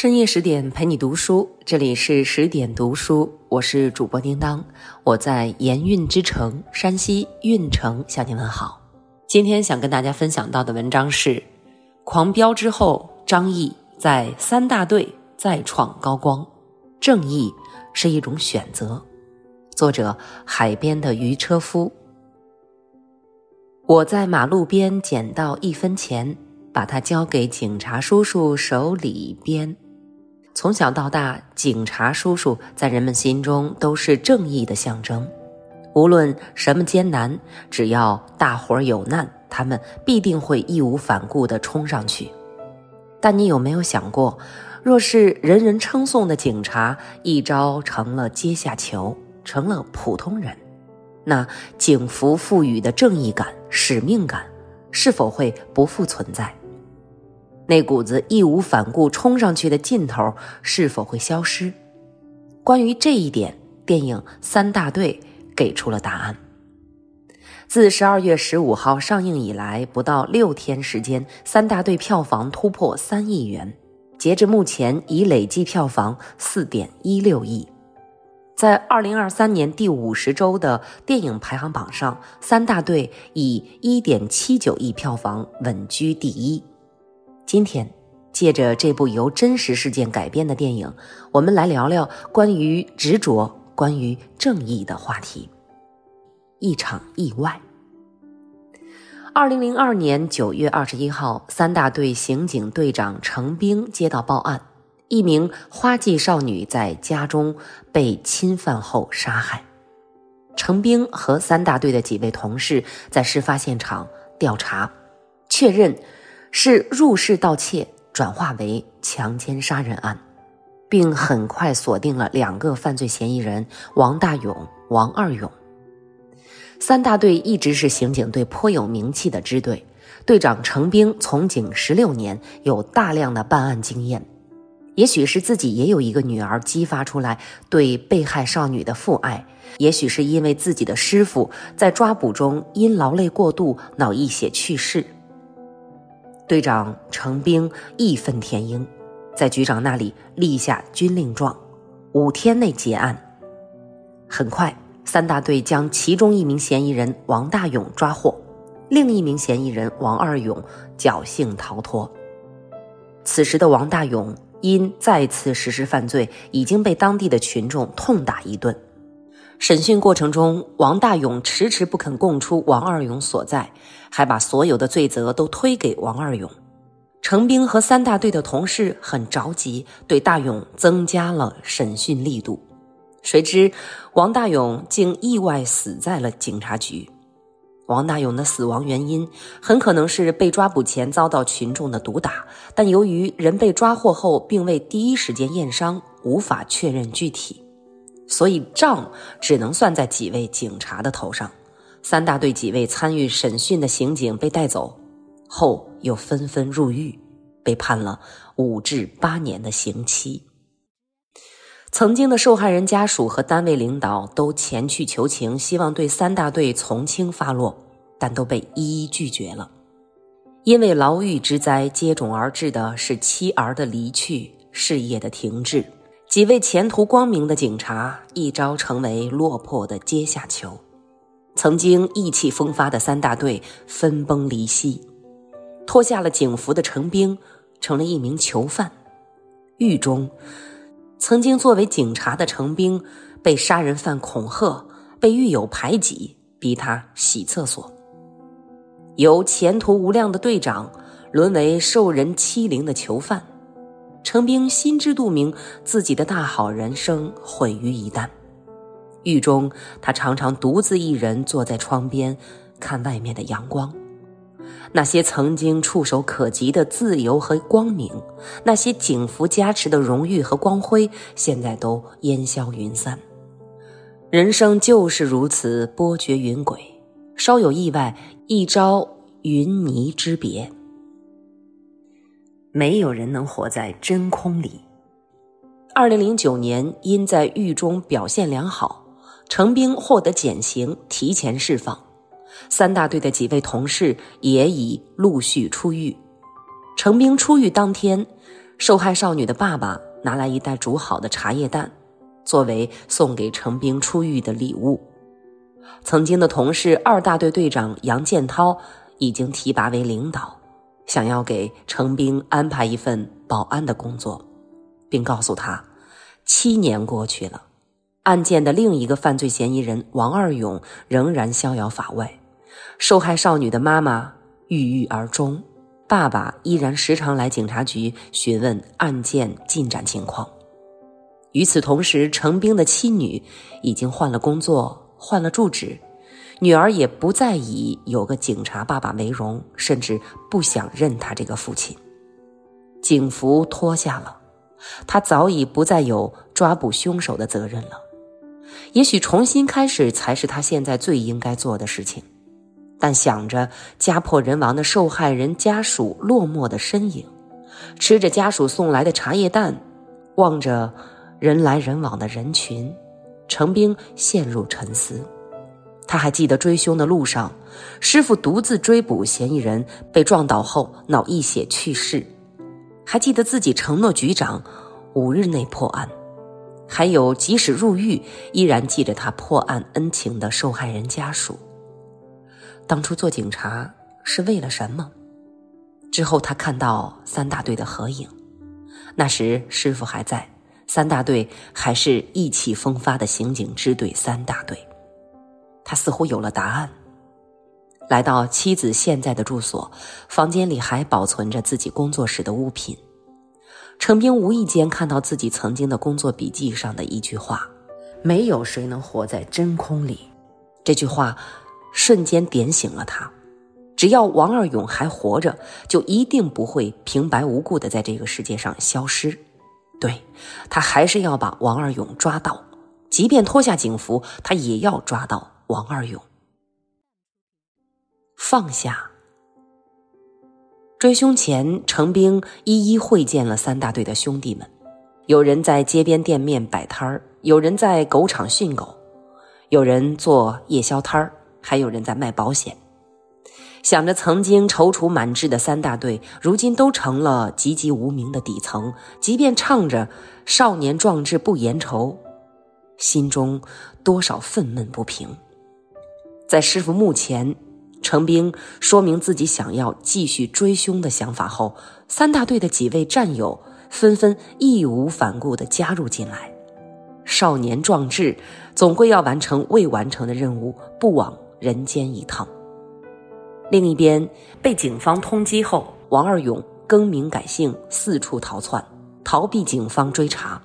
深夜十点陪你读书，这里是十点读书，我是主播叮当，我在盐运之城山西运城向您问好。今天想跟大家分享到的文章是《狂飙之后，张译在三大队再创高光，正义是一种选择》，作者海边的渔车夫。我在马路边捡到一分钱。把它交给警察叔叔手里边。从小到大，警察叔叔在人们心中都是正义的象征。无论什么艰难，只要大伙儿有难，他们必定会义无反顾地冲上去。但你有没有想过，若是人人称颂的警察一朝成了阶下囚，成了普通人，那警服赋予的正义感、使命感，是否会不复存在？那股子义无反顾冲上去的劲头是否会消失？关于这一点，电影《三大队》给出了答案。自十二月十五号上映以来，不到六天时间，《三大队》票房突破三亿元，截至目前已累计票房四点一六亿。在二零二三年第五十周的电影排行榜上，《三大队》以一点七九亿票房稳居第一。今天，借着这部由真实事件改编的电影，我们来聊聊关于执着、关于正义的话题。一场意外。二零零二年九月二十一号，三大队刑警队长程兵接到报案，一名花季少女在家中被侵犯后杀害。程兵和三大队的几位同事在事发现场调查，确认。是入室盗窃转化为强奸杀人案，并很快锁定了两个犯罪嫌疑人王大勇、王二勇。三大队一直是刑警队颇有名气的支队，队长程兵从警十六年，有大量的办案经验。也许是自己也有一个女儿，激发出来对被害少女的父爱；也许是因为自己的师傅在抓捕中因劳累过度脑溢血去世。队长程兵义愤填膺，在局长那里立下军令状，五天内结案。很快，三大队将其中一名嫌疑人王大勇抓获，另一名嫌疑人王二勇侥幸逃脱。此时的王大勇因再次实施犯罪，已经被当地的群众痛打一顿。审讯过程中，王大勇迟迟不肯供出王二勇所在，还把所有的罪责都推给王二勇。程兵和三大队的同事很着急，对大勇增加了审讯力度。谁知王大勇竟意外死在了警察局。王大勇的死亡原因很可能是被抓捕前遭到群众的毒打，但由于人被抓获后并未第一时间验伤，无法确认具体。所以账只能算在几位警察的头上，三大队几位参与审讯的刑警被带走，后又纷纷入狱，被判了五至八年的刑期。曾经的受害人家属和单位领导都前去求情，希望对三大队从轻发落，但都被一一拒绝了。因为牢狱之灾接踵而至的是妻儿的离去，事业的停滞。几位前途光明的警察一朝成为落魄的阶下囚，曾经意气风发的三大队分崩离析，脱下了警服的程兵成了一名囚犯。狱中，曾经作为警察的程兵被杀人犯恐吓，被狱友排挤，逼他洗厕所。由前途无量的队长沦为受人欺凌的囚犯。程兵心知肚明，自己的大好人生毁于一旦。狱中，他常常独自一人坐在窗边，看外面的阳光。那些曾经触手可及的自由和光明，那些警服加持的荣誉和光辉，现在都烟消云散。人生就是如此，波谲云诡，稍有意外，一朝云泥之别。没有人能活在真空里。二零零九年，因在狱中表现良好，程兵获得减刑，提前释放。三大队的几位同事也已陆续出狱。程兵出狱当天，受害少女的爸爸拿来一袋煮好的茶叶蛋，作为送给程兵出狱的礼物。曾经的同事二大队队长杨建涛已经提拔为领导，想要给程兵安排一份保安的工作，并告诉他，七年过去了，案件的另一个犯罪嫌疑人王二勇仍然逍遥法外，受害少女的妈妈郁郁而终。爸爸依然时常来警察局询问案件进展情况。与此同时，程兵的妻女已经换了工作，换了住址，女儿也不再以有个警察爸爸为荣，甚至不想认他这个父亲。警服脱下了，他早已不再有抓捕凶手的责任了。也许重新开始才是他现在最应该做的事情。但想着家破人亡的受害人家属落寞的身影，吃着家属送来的茶叶蛋，望着人来人往的人群，程兵陷入沉思。他还记得追凶的路上，师傅独自追捕嫌疑人被撞倒后脑溢血去世，还记得自己承诺局长五日内破案，还有即使入狱依然记着他破案恩情的受害人家属。当初做警察是为了什么？之后他看到三大队的合影，那时师傅还在，三大队还是意气风发的刑警支队三大队。他似乎有了答案。来到妻子现在的住所，房间里还保存着自己工作时的物品。程兵无意间看到自己曾经的工作笔记上的一句话：“没有谁能活在真空里。”这句话。瞬间点醒了他，只要王二勇还活着，就一定不会平白无故的在这个世界上消失。对他还是要把王二勇抓到，即便脱下警服，他也要抓到王二勇。放下。追凶前，程兵一一会见了三大队的兄弟们，有人在街边店面摆摊儿，有人在狗场训狗，有人做夜宵摊儿。还有人在卖保险，想着曾经踌躇满志的三大队，如今都成了籍籍无名的底层。即便唱着“少年壮志不言愁”，心中多少愤懑不平。在师傅墓前，程兵说明自己想要继续追凶的想法后，三大队的几位战友纷纷义无反顾地加入进来。少年壮志，总归要完成未完成的任务，不枉。人间一趟。另一边，被警方通缉后，王二勇更名改姓，四处逃窜，逃避警方追查。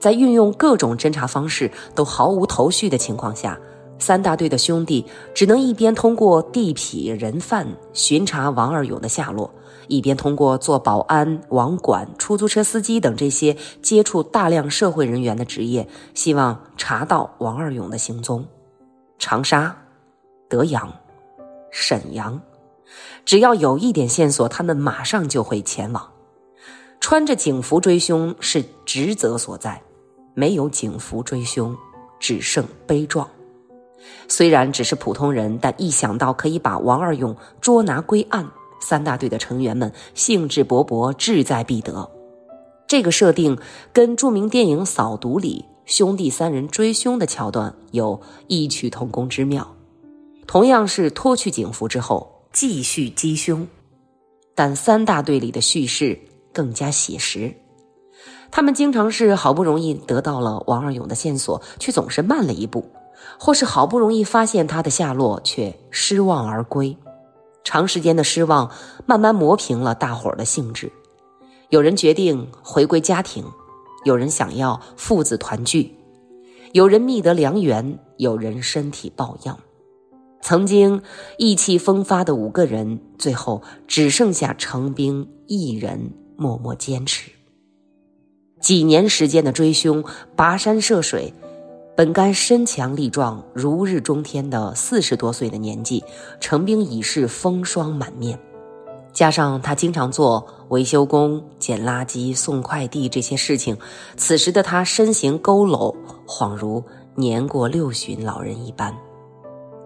在运用各种侦查方式都毫无头绪的情况下，三大队的兄弟只能一边通过地痞人贩巡查王二勇的下落，一边通过做保安、网管、出租车司机等这些接触大量社会人员的职业，希望查到王二勇的行踪。长沙。德阳、沈阳，只要有一点线索，他们马上就会前往。穿着警服追凶是职责所在，没有警服追凶，只剩悲壮。虽然只是普通人，但一想到可以把王二勇捉拿归案，三大队的成员们兴致勃勃，志在必得。这个设定跟著名电影《扫毒》里兄弟三人追凶的桥段有异曲同工之妙。同样是脱去警服之后继续击凶，但三大队里的叙事更加写实。他们经常是好不容易得到了王二勇的线索，却总是慢了一步；或是好不容易发现他的下落，却失望而归。长时间的失望慢慢磨平了大伙儿的兴致。有人决定回归家庭，有人想要父子团聚，有人觅得良缘，有人身体抱恙。曾经意气风发的五个人，最后只剩下程兵一人默默坚持。几年时间的追凶、跋山涉水，本该身强力壮、如日中天的四十多岁的年纪，程兵已是风霜满面。加上他经常做维修工、捡垃圾、送快递这些事情，此时的他身形佝偻，恍如年过六旬老人一般。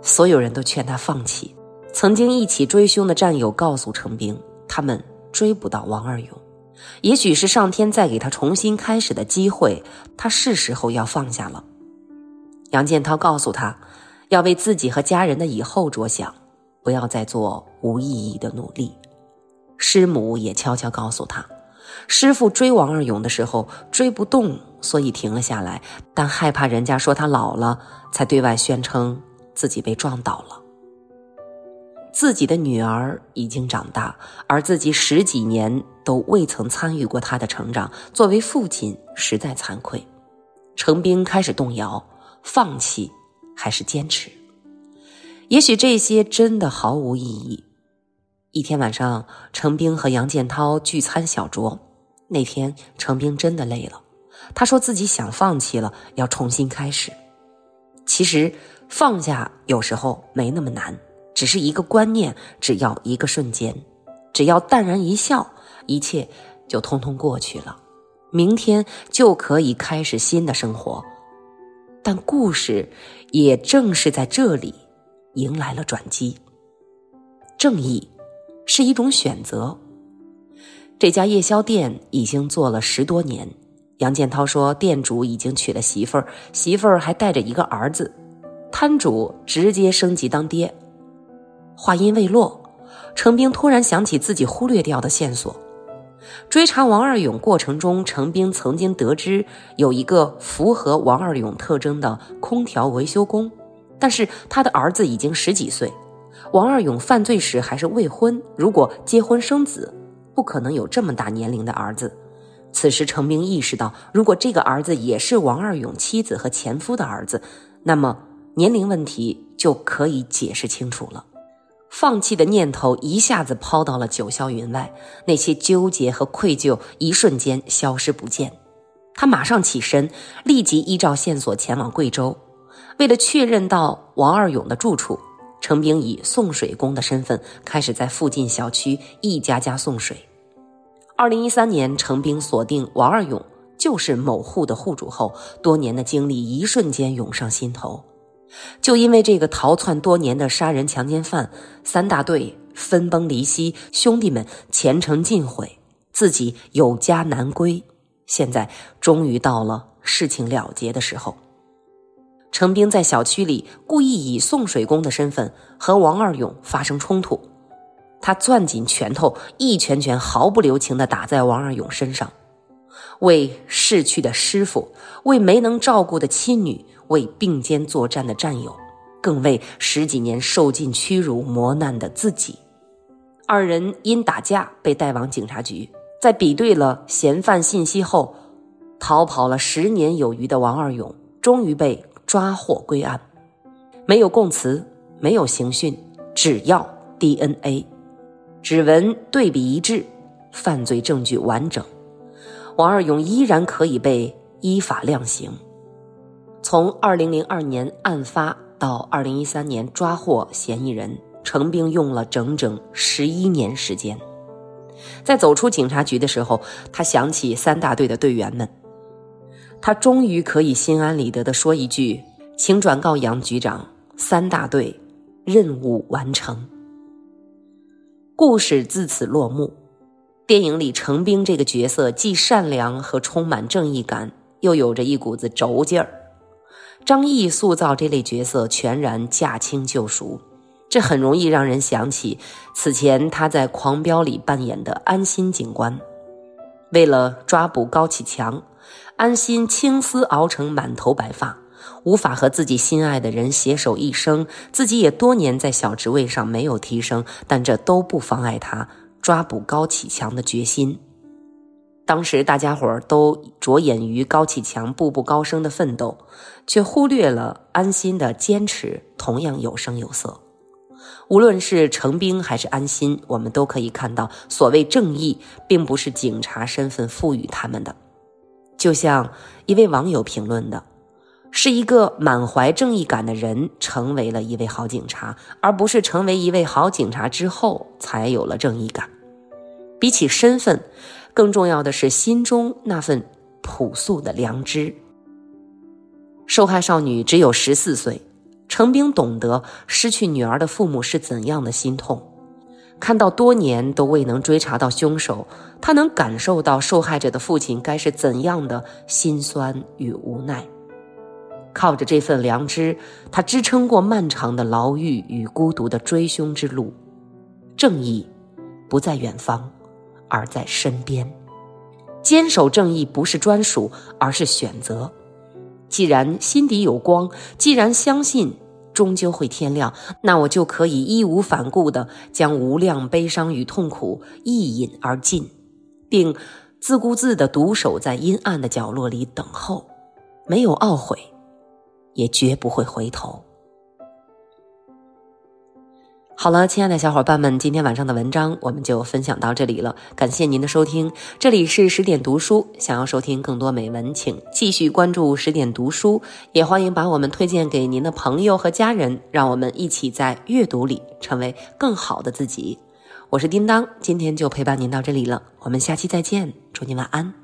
所有人都劝他放弃。曾经一起追凶的战友告诉程兵，他们追不到王二勇，也许是上天再给他重新开始的机会，他是时候要放下了。杨建涛告诉他，要为自己和家人的以后着想，不要再做无意义的努力。师母也悄悄告诉他，师傅追王二勇的时候追不动，所以停了下来，但害怕人家说他老了，才对外宣称自己被撞倒了。自己的女儿已经长大，而自己十几年都未曾参与过她的成长，作为父亲实在惭愧。程兵开始动摇，放弃还是坚持？也许这些真的毫无意义。一天晚上，程兵和杨建涛聚餐小酌。那天，程兵真的累了，他说自己想放弃了，要重新开始。其实，放下有时候没那么难。只是一个观念，只要一个瞬间，只要淡然一笑，一切就通通过去了。明天就可以开始新的生活。但故事也正是在这里迎来了转机。正义是一种选择。这家夜宵店已经做了十多年。杨建涛说，店主已经娶了媳妇儿，媳妇儿还带着一个儿子。摊主直接升级当爹。话音未落，程兵突然想起自己忽略掉的线索。追查王二勇过程中，程兵曾经得知有一个符合王二勇特征的空调维修工，但是他的儿子已经十几岁。王二勇犯罪时还是未婚，如果结婚生子，不可能有这么大年龄的儿子。此时，程兵意识到，如果这个儿子也是王二勇妻子和前夫的儿子，那么年龄问题就可以解释清楚了。放弃的念头一下子抛到了九霄云外，那些纠结和愧疚一瞬间消失不见。他马上起身，立即依照线索前往贵州。为了确认到王二勇的住处，程兵以送水工的身份开始在附近小区一家家送水。二零一三年，程兵锁定王二勇就是某户的户主后，多年的经历一瞬间涌上心头。就因为这个逃窜多年的杀人强奸犯，三大队分崩离析，兄弟们前程尽毁，自己有家难归。现在终于到了事情了结的时候。程兵在小区里故意以送水工的身份和王二勇发生冲突，他攥紧拳头，一拳拳毫不留情地打在王二勇身上。为逝去的师傅，为没能照顾的妻女。为并肩作战的战友，更为十几年受尽屈辱磨难的自己。二人因打架被带往警察局，在比对了嫌犯信息后，逃跑了十年有余的王二勇终于被抓获归案。没有供词，没有刑讯，只要 DNA，指纹对比一致，犯罪证据完整，王二勇依然可以被依法量刑。从二零零二年案发到二零一三年抓获嫌疑人，程兵用了整整十一年时间。在走出警察局的时候，他想起三大队的队员们，他终于可以心安理得地说一句：“请转告杨局长，三大队任务完成。”故事自此落幕。电影里程兵这个角色既善良和充满正义感，又有着一股子轴劲儿。张译塑造这类角色全然驾轻就熟，这很容易让人想起此前他在《狂飙》里扮演的安心警官。为了抓捕高启强，安心青丝熬成满头白发，无法和自己心爱的人携手一生。自己也多年在小职位上没有提升，但这都不妨碍他抓捕高启强的决心。当时大家伙儿都着眼于高启强步步高升的奋斗，却忽略了安心的坚持同样有声有色。无论是程兵还是安心，我们都可以看到，所谓正义，并不是警察身份赋予他们的。就像一位网友评论的：“是一个满怀正义感的人成为了一位好警察，而不是成为一位好警察之后才有了正义感。”比起身份。更重要的是心中那份朴素的良知。受害少女只有十四岁，程兵懂得失去女儿的父母是怎样的心痛。看到多年都未能追查到凶手，他能感受到受害者的父亲该是怎样的心酸与无奈。靠着这份良知，他支撑过漫长的牢狱与孤独的追凶之路。正义不在远方，而在身边。坚守正义不是专属，而是选择。既然心底有光，既然相信终究会天亮，那我就可以义无反顾地将无量悲伤与痛苦一饮而尽，并自顾自地独守在阴暗的角落里等候，没有懊悔，也绝不会回头。好了，亲爱的小伙伴们，今天晚上的文章我们就分享到这里了。感谢您的收听，这里是十点读书。想要收听更多美文，请继续关注十点读书，也欢迎把我们推荐给您的朋友和家人，让我们一起在阅读里成为更好的自己。我是叮当，今天就陪伴您到这里了，我们下期再见，祝您晚安。